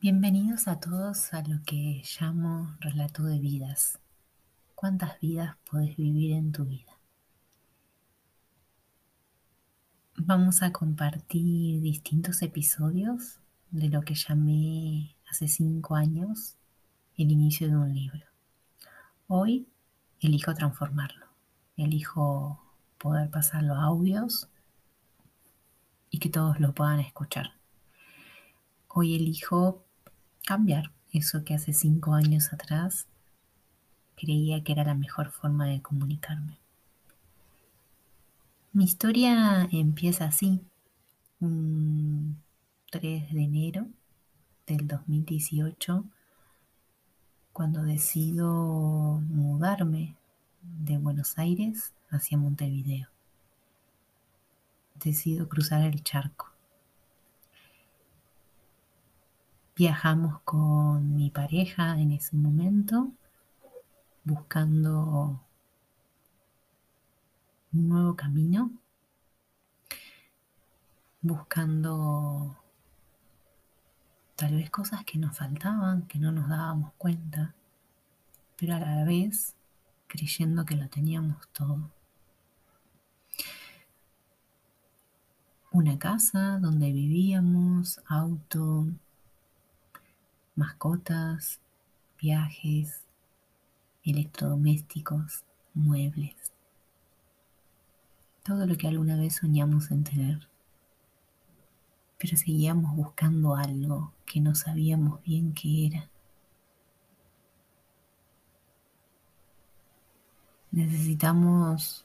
Bienvenidos a todos a lo que llamo relato de vidas. ¿Cuántas vidas podés vivir en tu vida? Vamos a compartir distintos episodios de lo que llamé hace cinco años el inicio de un libro. Hoy elijo transformarlo, elijo poder pasarlo a audios y que todos lo puedan escuchar. Hoy elijo cambiar eso que hace cinco años atrás creía que era la mejor forma de comunicarme. Mi historia empieza así, un 3 de enero del 2018, cuando decido mudarme de Buenos Aires hacia Montevideo. Decido cruzar el charco. Viajamos con mi pareja en ese momento buscando un nuevo camino, buscando tal vez cosas que nos faltaban, que no nos dábamos cuenta, pero a la vez creyendo que lo teníamos todo. Una casa donde vivíamos, auto, mascotas, viajes, electrodomésticos, muebles. Todo lo que alguna vez soñamos en tener. Pero seguíamos buscando algo que no sabíamos bien qué era. Necesitamos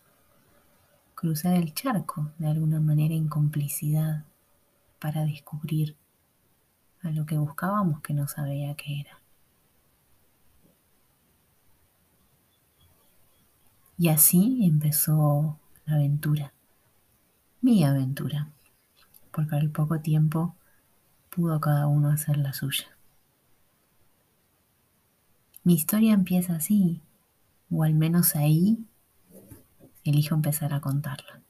cruzar el charco de alguna manera en complicidad para descubrir a lo que buscábamos que no sabía qué era. Y así empezó la aventura, mi aventura, porque al poco tiempo pudo cada uno hacer la suya. Mi historia empieza así, o al menos ahí elijo empezar a contarla.